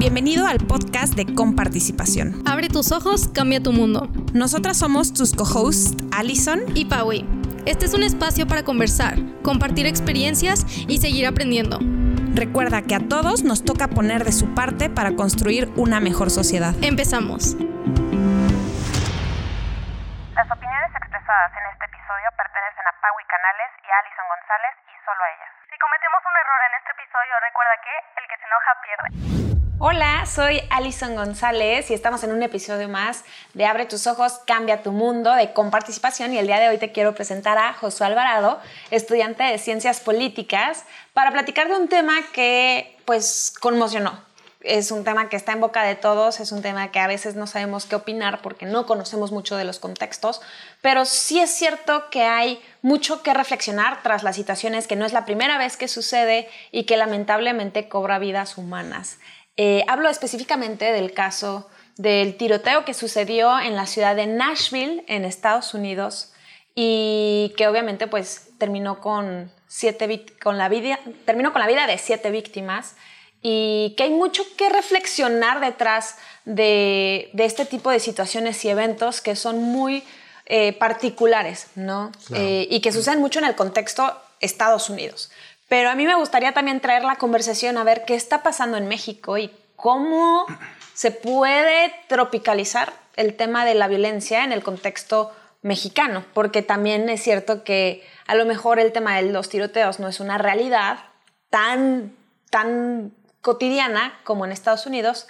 Bienvenido al podcast de Comparticipación. Abre tus ojos, cambia tu mundo. Nosotras somos tus co-hosts, Allison y Paui. Este es un espacio para conversar, compartir experiencias y seguir aprendiendo. Recuerda que a todos nos toca poner de su parte para construir una mejor sociedad. Empezamos. Las opiniones expresadas en este episodio pertenecen Paui Canales y a Alison González y solo a ellas. Si cometemos un error en este episodio, recuerda que el que se enoja pierde. Hola, soy Alison González y estamos en un episodio más de Abre tus ojos, cambia tu mundo de comparticipación y el día de hoy te quiero presentar a Josué Alvarado, estudiante de Ciencias Políticas, para platicar de un tema que pues conmocionó. Es un tema que está en boca de todos, es un tema que a veces no sabemos qué opinar porque no conocemos mucho de los contextos, pero sí es cierto que hay mucho que reflexionar tras las situaciones que no es la primera vez que sucede y que lamentablemente cobra vidas humanas. Eh, hablo específicamente del caso del tiroteo que sucedió en la ciudad de Nashville, en Estados Unidos, y que obviamente pues terminó con, siete, con, la vida, terminó con la vida de siete víctimas y que hay mucho que reflexionar detrás de, este tipo de situaciones y eventos que son muy eh, particulares, ¿no? Eh, y que suceden mucho en el contexto Estados Unidos. Pero a mí me gustaría también traer la conversación a ver qué está pasando en México y cómo se puede tropicalizar el tema de la violencia en el contexto mexicano, porque también es cierto que a lo mejor el tema de los tiroteos no es una realidad tan, tan cotidiana como en Estados Unidos,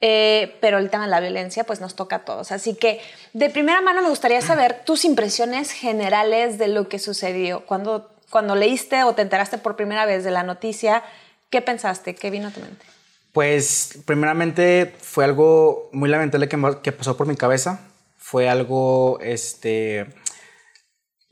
eh, pero el tema de la violencia pues nos toca a todos. Así que de primera mano me gustaría saber tus impresiones generales de lo que sucedió cuando cuando leíste o te enteraste por primera vez de la noticia, ¿qué pensaste? ¿Qué vino a tu mente? Pues primeramente fue algo muy lamentable que, pasó por mi cabeza. Fue algo, este,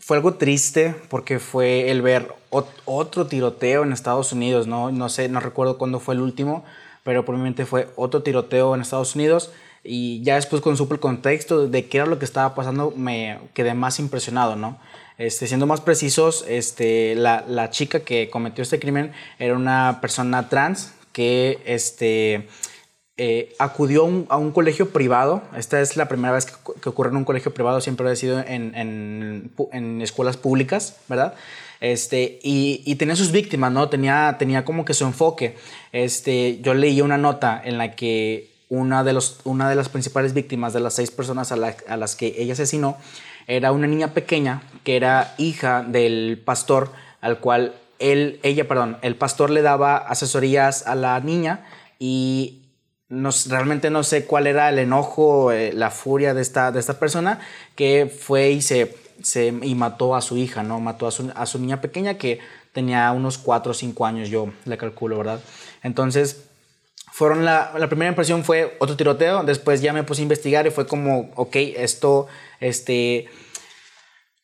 fue algo triste porque fue el ver otro tiroteo en Estados Unidos, ¿no? No sé, no recuerdo cuándo fue el último, pero por mi mente fue otro tiroteo en Estados Unidos y ya después supe el contexto de qué era lo que estaba pasando me quedé más impresionado, ¿no? Este, siendo más precisos, este, la, la, chica que cometió este crimen era una persona trans que este, eh, acudió a un, colegio privado. Esta es la primera vez que, ocurre en un colegio privado, siempre ha sido en, en, en escuelas públicas, ¿verdad? Este, y, y, tenía sus víctimas, ¿no? Tenía, tenía como que su enfoque. Este, yo leí una nota en la que una de, los, una de las principales víctimas de las seis personas a, a las que ella asesinó era una niña pequeña que era hija del pastor al cual él, ella, perdón, el pastor le daba asesorías a la niña y realmente no sé cuál era el enojo, eh, la furia de esta, de esta persona que fue y se, se y mató a su hija, ¿no? Mató a su, a su niña pequeña que tenía unos 4 o 5 años, yo le calculo, ¿verdad? Entonces, fueron la, la, primera impresión fue otro tiroteo, después ya me puse a investigar y fue como, ok, esto, este,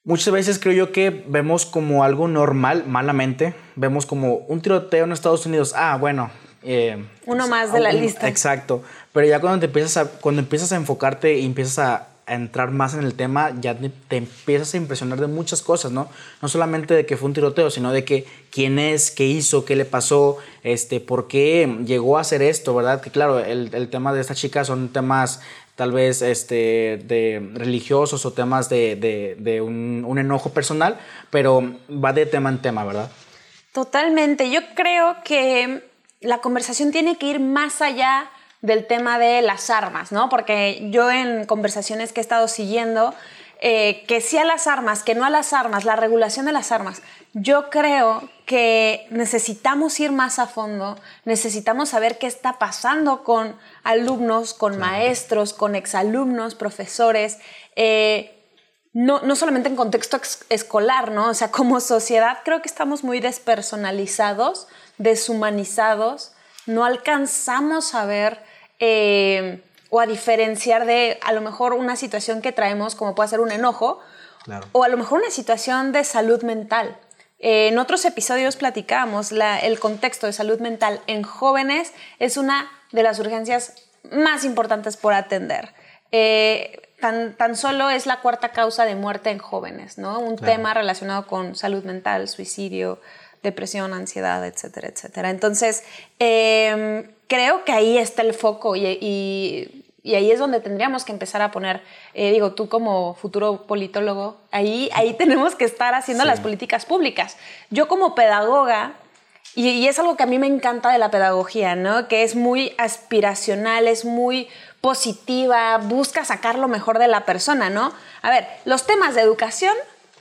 muchas veces creo yo que vemos como algo normal, malamente, vemos como un tiroteo en Estados Unidos, ah, bueno. Eh, Uno más de la lista. Exacto, pero ya cuando te empiezas a, cuando empiezas a enfocarte y empiezas a, entrar más en el tema, ya te, empiezas a impresionar de muchas cosas, ¿no? No solamente de que fue un tiroteo, sino de que quién es, qué hizo, qué le pasó, este, por qué llegó a hacer esto, ¿verdad? Que claro, el, el tema de esta chica son temas tal vez este, de religiosos o temas de, de, de un, un, enojo personal, pero va de tema en tema, ¿verdad? Totalmente. Yo creo que la conversación tiene que ir más allá del tema de las armas, ¿no? Porque yo en conversaciones que he estado siguiendo, eh, que sí a las armas, que no a las armas, la regulación de las armas, yo creo que necesitamos ir más a fondo, necesitamos saber qué está pasando con alumnos, con maestros, con exalumnos, profesores, eh, no, no, solamente en contexto escolar, ¿no? O sea, como sociedad creo que estamos muy despersonalizados, deshumanizados, no alcanzamos a ver eh, o a diferenciar de a lo mejor una situación que traemos, como puede ser un enojo, o a lo mejor una situación de salud mental. Eh, en otros episodios platicábamos el contexto de salud mental en jóvenes es una de las urgencias más importantes por atender. Eh, tan, tan, solo es la cuarta causa de muerte en jóvenes, ¿no? Un tema relacionado con salud mental, suicidio, depresión, ansiedad, etcétera, etcétera. Entonces, em, creo que ahí está el foco y, ahí es donde tendríamos que empezar a poner, eh, digo, tú como futuro politólogo, ahí, ahí tenemos que estar haciendo las políticas públicas. Yo como pedagoga, y, es algo que a mí me encanta de la pedagogía, ¿no? Que es muy aspiracional, es muy positiva, busca sacar lo mejor de la persona, ¿no? A ver, los temas de educación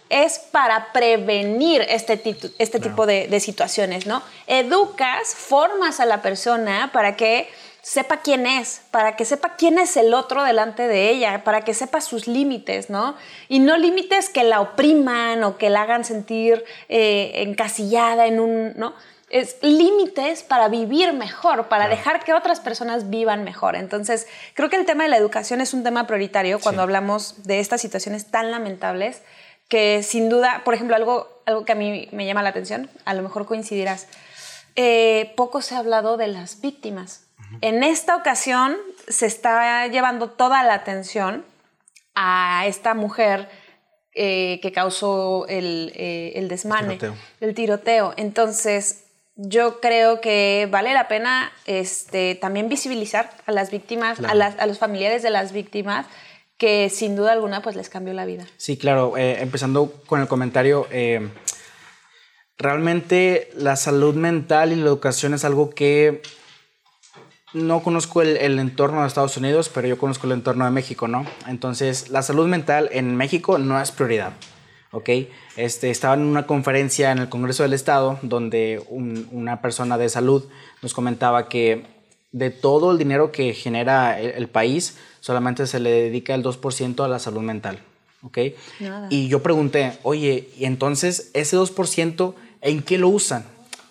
es para prevenir este, este tipo de, situaciones, ¿no? Educas, formas a la persona para que sepa quién es, para que sepa quién es el otro delante de ella, para que sepa sus límites, ¿no? Y no límites que la opriman o que la hagan sentir eh, encasillada en un, ¿no? es límites para vivir mejor, para dejar que otras personas vivan mejor. Entonces, creo que el tema de la educación es un tema prioritario cuando hablamos de estas situaciones tan lamentables que sin duda, por ejemplo, algo, algo que a mí me llama la atención, a lo mejor coincidirás, eh, poco se ha hablado de las víctimas. En esta ocasión se está llevando toda la atención a esta mujer eh, que causó el, eh, el desmane, el tiroteo. el tiroteo. Entonces, yo creo que vale la pena este, también visibilizar a las víctimas, a, las, a los familiares de las víctimas, que sin duda alguna pues les cambió la vida. Sí, claro. Eh, empezando con el comentario, eh, realmente la salud mental y la educación es algo que no conozco el, entorno de Estados Unidos, pero yo conozco el entorno de México, ¿no? Entonces, la salud mental en México no es prioridad, ¿ok? Este, estaba en una conferencia en el Congreso del Estado donde una persona de salud nos comentaba que de todo el dinero que genera el país, solamente se le dedica el 2% a la salud mental. ¿Ok? Y yo pregunté, oye, ¿y entonces ese 2% en qué lo usan?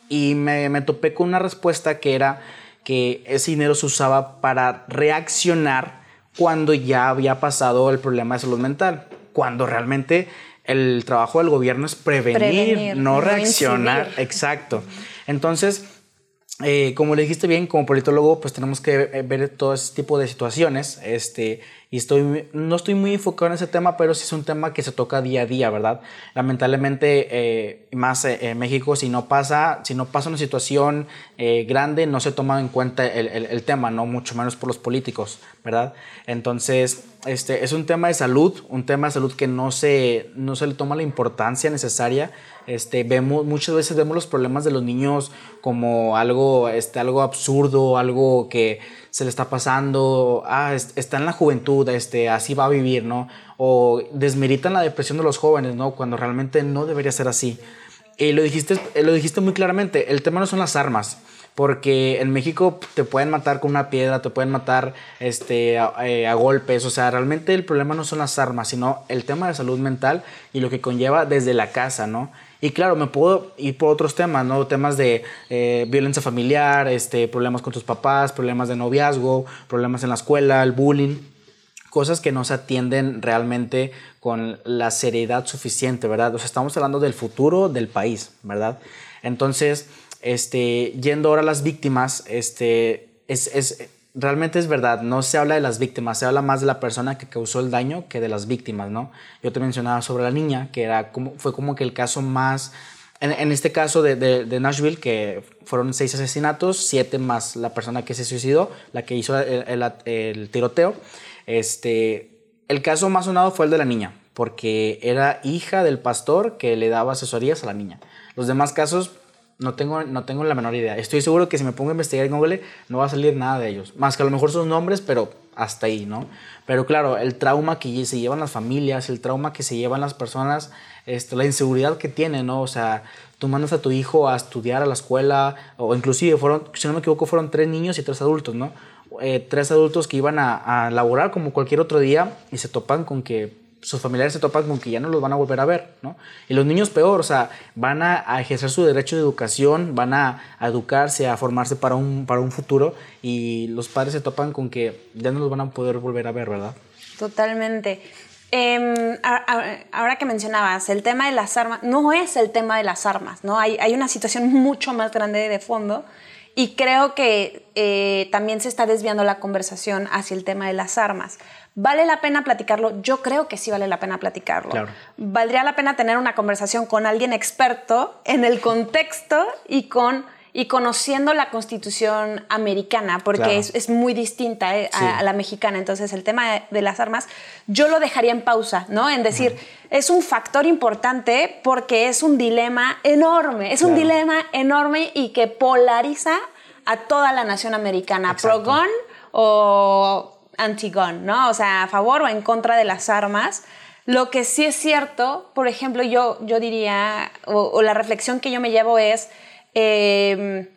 Y me, me topé con una respuesta que era que ese dinero se usaba para reaccionar cuando ya había pasado el problema de salud mental, cuando realmente el trabajo del gobierno es prevenir, no, reaccionar. Exacto. Entonces, eh, como le dijiste bien, como politólogo, pues tenemos que eh, ver todo ese tipo de situaciones. Este, y estoy, no estoy muy enfocado en ese tema, pero sí es un tema que se toca día a día, ¿verdad? Lamentablemente, eh, más en México, si no pasa, si no pasa una situación grande, no se toma en cuenta el, el, tema, no mucho menos por los políticos, ¿verdad? Entonces, este, es un tema de salud, un tema de salud que no se, no se le toma la importancia necesaria este, vemos, muchas veces vemos los problemas de los niños como algo, este, algo absurdo, algo que se le está pasando, ah, está en la juventud, este, así va a vivir, ¿no? O desmeritan la depresión de los jóvenes, ¿no? Cuando realmente no debería ser así. Y lo dijiste, lo dijiste muy claramente, el tema no son las armas porque en México te pueden matar con una piedra, te pueden matar este, a, eh, a, golpes, o sea, realmente el problema no son las armas, sino el tema de salud mental y lo que conlleva desde la casa, ¿no? Y claro, me puedo ir por otros temas, ¿no? Temas de eh, violencia familiar, este, problemas con tus papás, problemas de noviazgo, problemas en la escuela, el bullying, cosas que no se atienden realmente con la seriedad suficiente, ¿verdad? O sea, estamos hablando del futuro del país, ¿verdad? Entonces, este, yendo ahora a las víctimas, este, es, es realmente es verdad, no se habla de las víctimas, se habla más de la persona que causó el daño que de las víctimas, ¿no? Yo te mencionaba sobre la niña, que era como, fue como que el caso más, en, este caso de, Nashville, que fueron seis asesinatos, siete más la persona que se suicidó, la que hizo el, el, tiroteo, este, el caso más sonado fue el de la niña, porque era hija del pastor que le daba asesorías a la niña. Los demás casos no tengo, no tengo la menor idea. Estoy seguro que si me pongo a investigar en Google no va a salir nada de ellos. Más que a lo mejor sus nombres, pero hasta ahí, ¿no? Pero claro, el trauma que se llevan las familias, el trauma que se llevan las personas, este, la inseguridad que tienen, ¿no? O sea, tú mandas a tu hijo a estudiar a la escuela, o inclusive fueron, si no me equivoco, fueron tres niños y tres adultos, ¿no? Eh, tres adultos que iban a, a laborar como cualquier otro día y se topan con que sus familiares se topan con que ya no los van a volver a ver, ¿no? Y los niños peor, o sea, van a, ejercer su derecho de educación, van a, educarse, a formarse para un, para un futuro y los padres se topan con que ya no los van a poder volver a ver, ¿verdad? Totalmente. Em, ahora que mencionabas, el tema de las armas, no es el tema de las armas, ¿no? Hay, hay una situación mucho más grande de fondo y creo que eh, también se está desviando la conversación hacia el tema de las armas. ¿Vale la pena platicarlo? Yo creo que sí vale la pena platicarlo. Valdría la pena tener una conversación con alguien experto en el contexto y con y conociendo la constitución americana, porque es, muy distinta eh, a, la mexicana. Entonces, el tema de, las armas, yo lo dejaría en pausa, ¿no? En decir, es un factor importante porque es un dilema enorme, es un dilema enorme y que polariza a toda la nación americana, pro-gun o anti-gun, ¿no? O sea, a favor o en contra de las armas. Lo que sí es cierto, por ejemplo, yo, yo diría, o la reflexión que yo me llevo es, Em,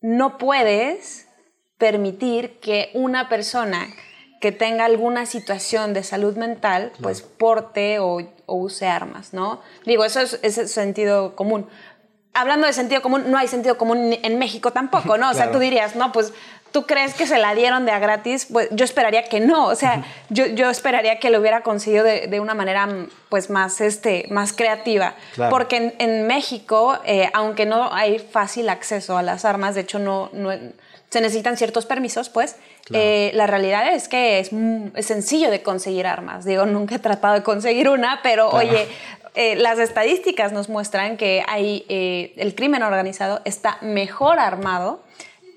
no puedes permitir que una persona que tenga alguna situación de salud mental, pues porte o, use armas, ¿no? Digo, eso es, es, sentido común. Hablando de sentido común, no hay sentido común en México tampoco, ¿no? O sea, tú dirías, no, pues ¿Tú crees que se la dieron de a gratis? Pues yo esperaría que no, o sea, yo, yo esperaría que lo hubiera conseguido de, de, una manera pues más, este, más creativa. Porque en, México, eh, aunque no hay fácil acceso a las armas, de hecho no, no se necesitan ciertos permisos, pues eh, la realidad es que es, es, sencillo de conseguir armas. Digo, nunca he tratado de conseguir una, pero oye, eh, las estadísticas nos muestran que hay, el crimen organizado está mejor armado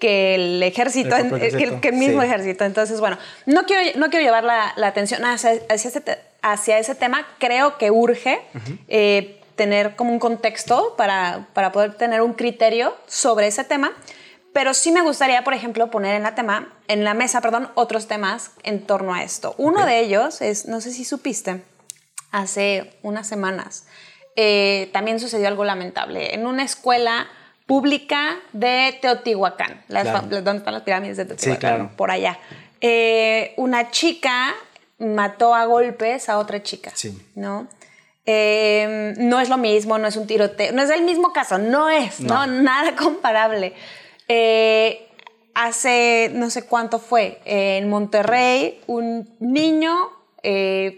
que el ejército, que, el, mismo ejército. Entonces, bueno, no quiero, no quiero llevar la, atención hacia, ese, hacia, ese, tema. Creo que urge eh, tener como un contexto para, para poder tener un criterio sobre ese tema. Pero sí me gustaría, por ejemplo, poner en la, tema, en la mesa perdón, otros temas en torno a esto. Uno de ellos es, no sé si supiste, hace unas semanas eh, también sucedió algo lamentable. En una escuela pública de Teotihuacán, las, donde están las pirámides de Teotihuacán, por allá. Eh, una chica mató a golpes a otra chica, ¿no? Eh, no es lo mismo, no es un tiroteo, no es el mismo caso, no es, no, nada comparable. Eh, hace no sé cuánto fue, en Monterrey, un niño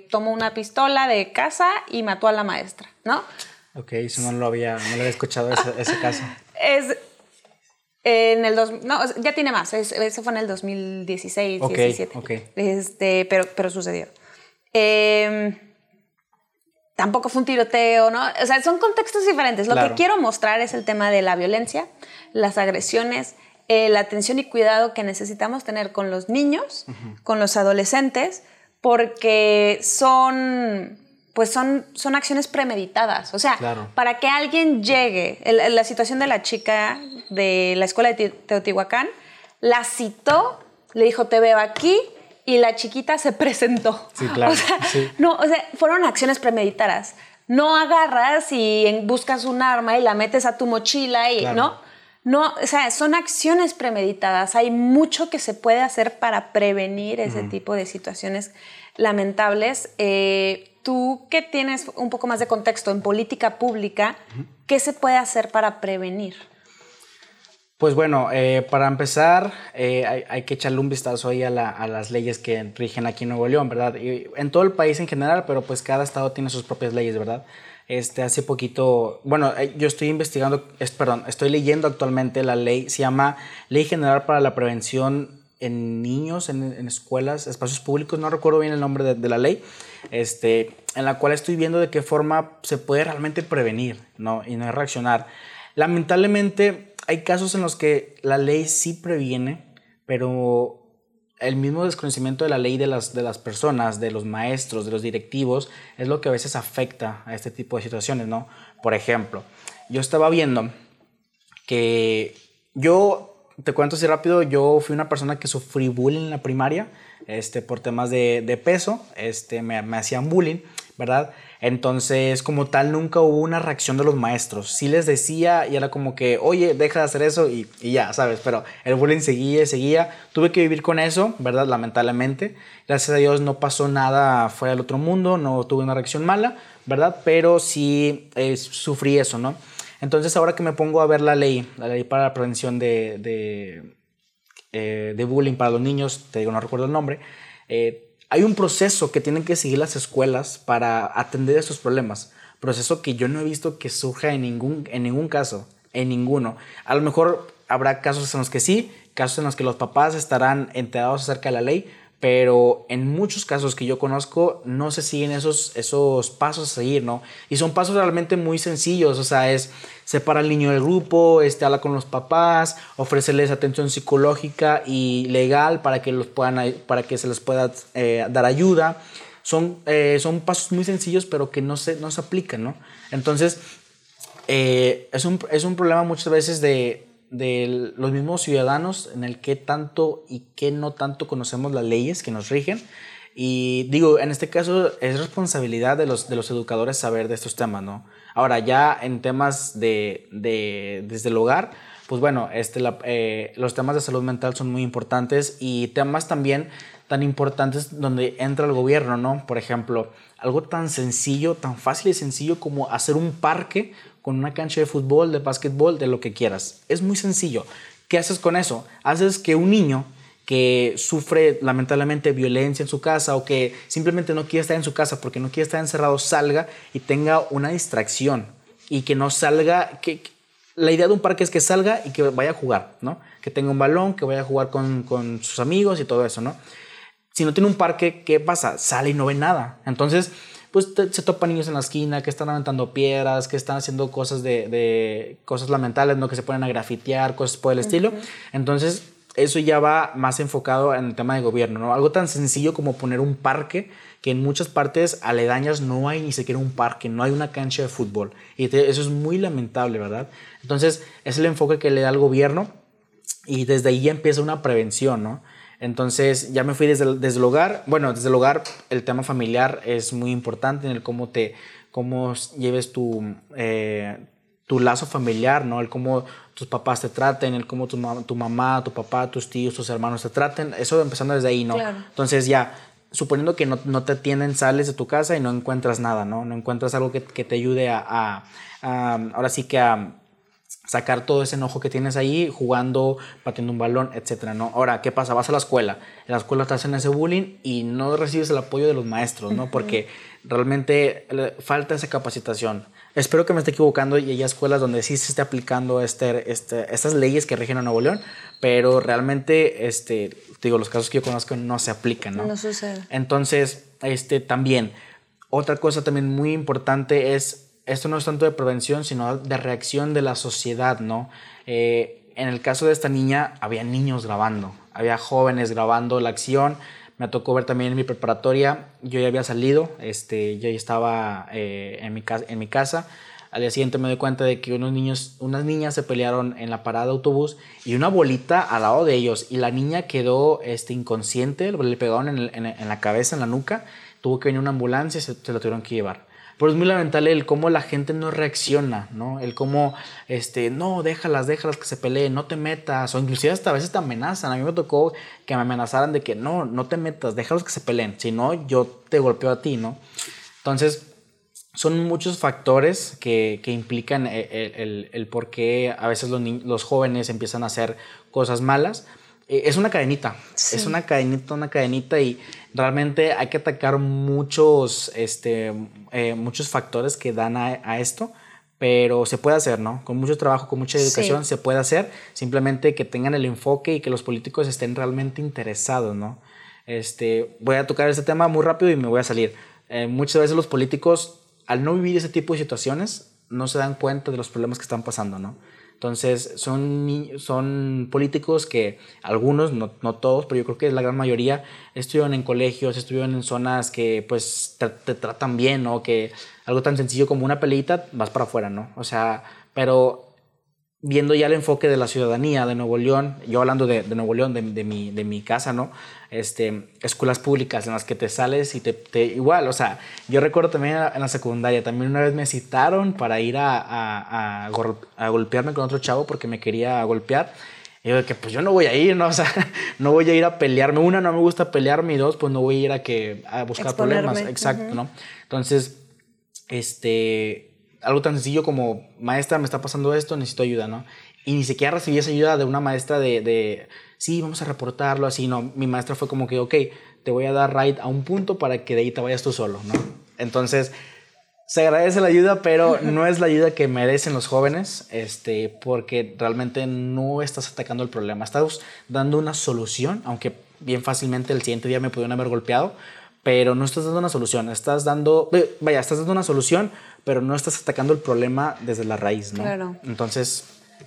tomó una pistola de casa y mató a la maestra, ¿no? Ok, eso no lo había, no lo había escuchado ese caso. Es en el dos, no, ya tiene más, eso fue en el 2016, 2017. Este, pero, pero sucedió. Em, tampoco fue un tiroteo, ¿no? O sea, son contextos diferentes. Lo que quiero mostrar es el tema de la violencia, las agresiones, eh, la atención y cuidado que necesitamos tener con los niños, con los adolescentes, porque son pues son, son acciones premeditadas. O sea, para que alguien llegue, la situación de la chica de la escuela de Teotihuacán, la citó, le dijo, te veo aquí, y la chiquita se presentó. Sí, claro. O sea, no, o sea, fueron acciones premeditadas. No agarras y buscas un arma y la metes a tu mochila y, ¿no? No, o sea, son acciones premeditadas. Hay mucho que se puede hacer para prevenir ese tipo de situaciones lamentables. Eh, tú que tienes un poco más de contexto en política pública, ¿qué se puede hacer para prevenir? Pues bueno, eh, para empezar, eh, hay, que echarle un vistazo ahí a, las leyes que rigen aquí en Nuevo León, ¿verdad? Y en todo el país en general, pero pues cada estado tiene sus propias leyes, ¿verdad? Este, hace poquito, bueno, eh, yo estoy investigando, es, perdón, estoy leyendo actualmente la ley, se llama Ley General para la Prevención en Niños, en, escuelas, espacios públicos, no recuerdo bien el nombre de, de la ley, este, en la cual estoy viendo de qué forma se puede realmente prevenir ¿no? y no reaccionar. Lamentablemente hay casos en los que la ley sí previene, pero el mismo desconocimiento de la ley de las, de las personas, de los maestros, de los directivos, es lo que a veces afecta a este tipo de situaciones, ¿no? Por ejemplo, yo estaba viendo que yo, te cuento así rápido, yo fui una persona que sufrí bullying en la primaria, este, por temas de, de peso, este, me, me, hacían bullying, ¿verdad? Entonces, como tal, nunca hubo una reacción de los maestros. Sí les decía y era como que, oye, deja de hacer eso y, y ya, ¿sabes? Pero el bullying seguía seguía. Tuve que vivir con eso, ¿verdad? Lamentablemente. Gracias a Dios no pasó nada fuera del otro mundo, no tuve una reacción mala, ¿verdad? Pero sí eh, sufrí eso, ¿no? Entonces, ahora que me pongo a ver la ley, la ley para la prevención de, de eh, de bullying para los niños, te digo, no recuerdo el nombre, eh, hay un proceso que tienen que seguir las escuelas para atender esos problemas. Proceso que yo no he visto que surja en ningún, en ningún caso, en ninguno. A lo mejor habrá casos en los que sí, casos en los que los papás estarán enterados acerca de la ley, pero en muchos casos que yo conozco no se siguen esos, esos pasos a seguir, ¿no? Y son pasos realmente muy sencillos, o sea, es separa al niño del grupo, este, habla con los papás, ofrecerles atención psicológica y legal para que, los puedan, para que se les pueda eh, dar ayuda. Son, eh, son pasos muy sencillos, pero que no se, no se aplican, ¿no? Entonces, eh, es, un, es un problema muchas veces de, de los mismos ciudadanos en el que tanto y qué no tanto conocemos las leyes que nos rigen. Y digo, en este caso es responsabilidad de los, de los educadores saber de estos temas, ¿no? Ahora, ya en temas de, de desde el hogar, pues bueno, este, eh, los temas de salud mental son muy importantes y temas también tan importantes donde entra el gobierno, ¿no? Por ejemplo, algo tan sencillo, tan fácil y sencillo como hacer un parque con una cancha de fútbol, de básquetbol, de lo que quieras. Es muy sencillo. ¿Qué haces con eso? Haces que un niño que sufre lamentablemente violencia en su casa o que simplemente no quiere estar en su casa porque no quiere estar encerrado, salga y tenga una distracción y que no salga, que, la idea de un parque es que salga y que vaya a jugar, ¿no? Que tenga un balón, que vaya a jugar con, con sus amigos y todo eso, ¿no? Si no tiene un parque, ¿qué pasa? Sale y no ve nada. Entonces, pues se topan niños en la esquina que están aventando piedras, que están haciendo cosas de, cosas lamentables, ¿no? Que se ponen a grafitear, cosas por el estilo. Entonces, eso ya va más enfocado en el tema de gobierno, ¿no? Algo tan sencillo como poner un parque, que en muchas partes aledañas no hay ni siquiera un parque, no hay una cancha de fútbol. Y eso es muy lamentable, ¿verdad? Entonces, es el enfoque que le da el gobierno y desde ahí ya empieza una prevención, ¿no? Entonces ya me fui desde el, desde el hogar. Bueno, desde el hogar el tema familiar es muy importante en el cómo te cómo lleves tu, eh, tu lazo familiar, ¿no? El cómo tus papás te traten, el cómo tu, tu, mamá, tu papá, tus tíos, tus hermanos te traten. Eso empezando desde ahí, ¿no? Entonces ya, suponiendo que no, no, te atienden, sales de tu casa y no encuentras nada, ¿no? No encuentras algo que, que te ayude a, a, a, ahora sí que a sacar todo ese enojo que tienes ahí jugando, batiendo un balón, etcétera, ¿no? Ahora, ¿qué pasa? Vas a la escuela, en la escuela te hacen ese bullying y no recibes el apoyo de los maestros, ¿no? Porque realmente falta esa capacitación. Espero que me esté equivocando y hay escuelas donde sí se esté aplicando este, este, estas leyes que rigen a Nuevo León, pero realmente, este, digo, los casos que yo conozco no se aplican, ¿no? No sucede. Entonces, este, también, otra cosa también muy importante es esto no es tanto de prevención, sino de reacción de la sociedad, ¿no? Eh, en el caso de esta niña, había niños grabando, había jóvenes grabando la acción. Me tocó ver también en mi preparatoria, yo ya había salido, este, yo ya estaba eh, en, mi en mi casa. Al día siguiente me doy cuenta de que unos niños, unas niñas se pelearon en la parada de autobús y una bolita al lado de ellos. Y la niña quedó este, inconsciente, le pegaron en, la cabeza, en la nuca. Tuvo que venir una ambulancia y se, se lo tuvieron que llevar. Pero es muy lamentable el cómo la gente no reacciona, ¿no? El cómo, este, no, déjalas, déjalas que se peleen, no te metas, o inclusive hasta a veces te amenazan. A mí me tocó que me amenazaran de que no, no te metas, déjalos que se peleen, si no, yo te golpeo a ti, ¿no? Entonces, son muchos factores que, que implican el, el, el, por qué a veces los, los jóvenes empiezan a hacer cosas malas eh, es una cadenita, es una cadenita, una cadenita y realmente hay que atacar muchos, este, eh, muchos factores que dan a, esto, pero se puede hacer, ¿no? Con mucho trabajo, con mucha educación se puede hacer, simplemente que tengan el enfoque y que los políticos estén realmente interesados, ¿no? Este, voy a tocar este tema muy rápido y me voy a salir. Eh, muchas veces los políticos, al no vivir ese tipo de situaciones, no se dan cuenta de los problemas que están pasando, ¿no? Entonces, son, son políticos que algunos, no, no, todos, pero yo creo que la gran mayoría, estuvieron en colegios, estuvieron en zonas que pues te, te tratan bien, ¿no? Que algo tan sencillo como una peleita, vas para afuera, ¿no? O sea, pero viendo ya el enfoque de la ciudadanía de Nuevo León, yo hablando de, de Nuevo León, de, de, mi, de mi casa, ¿no? Este, escuelas públicas en las que te sales y te, te igual, o sea, yo recuerdo también en la secundaria, también una vez me citaron para ir a, a, a, golpearme con otro chavo porque me quería golpear. Y yo que pues yo no voy a ir, ¿no? O sea, no voy a ir a pelearme. Una, no me gusta pelearme y dos, pues no voy a ir a, que, a buscar problemas. Exacto, ¿no? Entonces, este, algo tan sencillo como, maestra, me está pasando esto, necesito ayuda, ¿no? Y ni siquiera recibí esa ayuda de una maestra de, de, sí, vamos a reportarlo, así, no. Mi maestra fue como que, ok, te voy a dar ride a un punto para que de ahí te vayas tú solo, ¿no? Entonces, se agradece la ayuda, pero no es la ayuda que merecen los jóvenes, este, porque realmente no estás atacando el problema, estás dando una solución, aunque bien fácilmente el siguiente día me pudieron haber golpeado, pero no estás dando una solución, estás dando, vaya, estás dando una solución, pero no estás atacando el problema desde la raíz, ¿no? Claro. Entonces...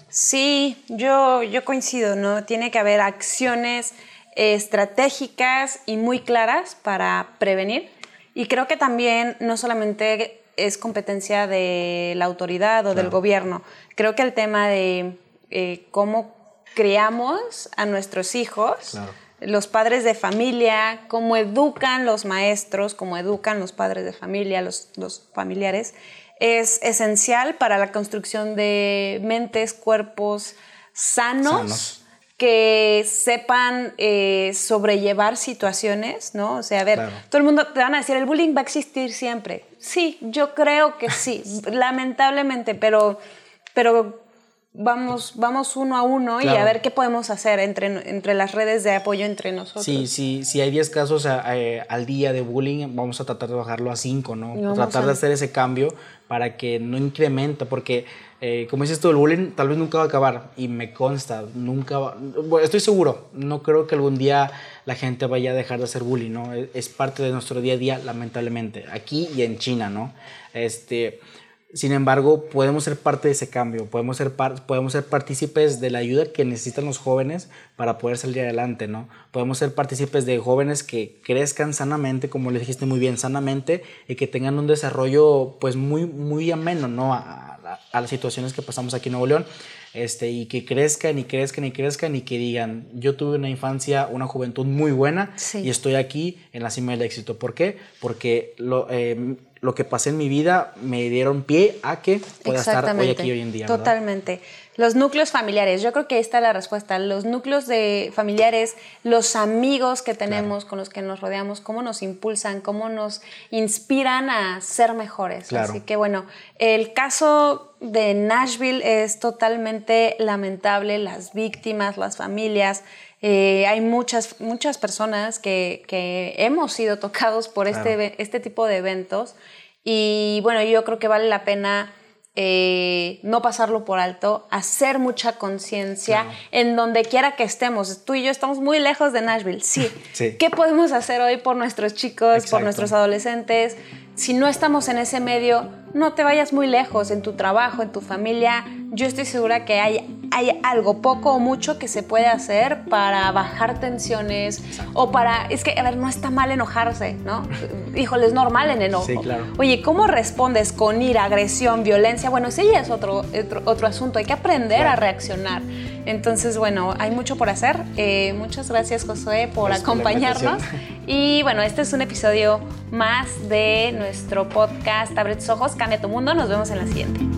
Sí, yo, yo coincido, ¿no? Tiene que haber acciones estratégicas y muy claras para prevenir. Y creo que también no solamente es competencia de la autoridad o del gobierno. Creo que el tema de eh, cómo criamos a nuestros hijos, los padres de familia, cómo educan los maestros, cómo educan los padres de familia, los, familiares, es esencial para la construcción de mentes, cuerpos sanos que sepan eh, sobrellevar situaciones, ¿no? O sea, a ver, todo el mundo te van a decir, el bullying va a existir siempre. Sí, yo creo que sí, lamentablemente, pero, pero vamos, vamos uno a uno y a ver qué podemos hacer entre, entre las redes de apoyo entre nosotros. Sí, sí, si hay 10 casos eh, al día de bullying, vamos a tratar de bajarlo a 5, ¿no? tratar de hacer ese cambio para que no incremente, porque eh, como dices tú, el bullying tal vez nunca va a acabar y me consta, nunca va, bueno, estoy seguro, no creo que algún día la gente vaya a dejar de hacer bullying, ¿no? Es, parte de nuestro día a día, lamentablemente, aquí y en China, ¿no? Este, sin embargo, podemos ser parte de ese cambio, podemos ser, podemos ser partícipes de la ayuda que necesitan los jóvenes para poder salir adelante, ¿no? Podemos ser partícipes de jóvenes que crezcan sanamente, como les dijiste muy bien, sanamente, y que tengan un desarrollo pues muy, muy ameno, ¿no? A, a, las situaciones que pasamos aquí en Nuevo León, este, y que crezcan y crezcan y crezcan y que digan, yo tuve una infancia, una juventud muy buena y estoy aquí en la cima del éxito. ¿Por qué? Porque lo, eh, lo que pasé en mi vida me dieron pie a que pueda estar hoy aquí hoy en día. Totalmente. Los núcleos familiares, yo creo que esta es la respuesta. Los núcleos de familiares, los amigos que tenemos, con los que nos rodeamos, cómo nos impulsan, cómo nos inspiran a ser mejores. Así que bueno, el caso de Nashville es totalmente lamentable. Las víctimas, las familias, eh, hay muchas, muchas personas que, que, hemos sido tocados por este, este tipo de eventos y bueno, yo creo que vale la pena eh, no pasarlo por alto, hacer mucha conciencia en donde quiera que estemos. Tú y yo estamos muy lejos de Nashville, sí. ¿Qué podemos hacer hoy por nuestros chicos, por nuestros adolescentes? Si no estamos en ese medio, no te vayas muy lejos en tu trabajo, en tu familia. Yo estoy segura que hay, hay algo, poco o mucho, que se puede hacer para bajar tensiones o para... Es que, a ver, no está mal enojarse, ¿no? Híjole, es normal en enojo. Sí, claro. Oye, ¿cómo respondes con ira, agresión, violencia? Bueno, ya es otro, otro, asunto. Hay que aprender a reaccionar. Entonces, bueno, hay mucho por hacer. Eh, muchas gracias, Josué, por acompañarnos. y bueno, este es un episodio más de nuestro podcast Abre tus ojos, cambia tu mundo. Nos vemos en la siguiente.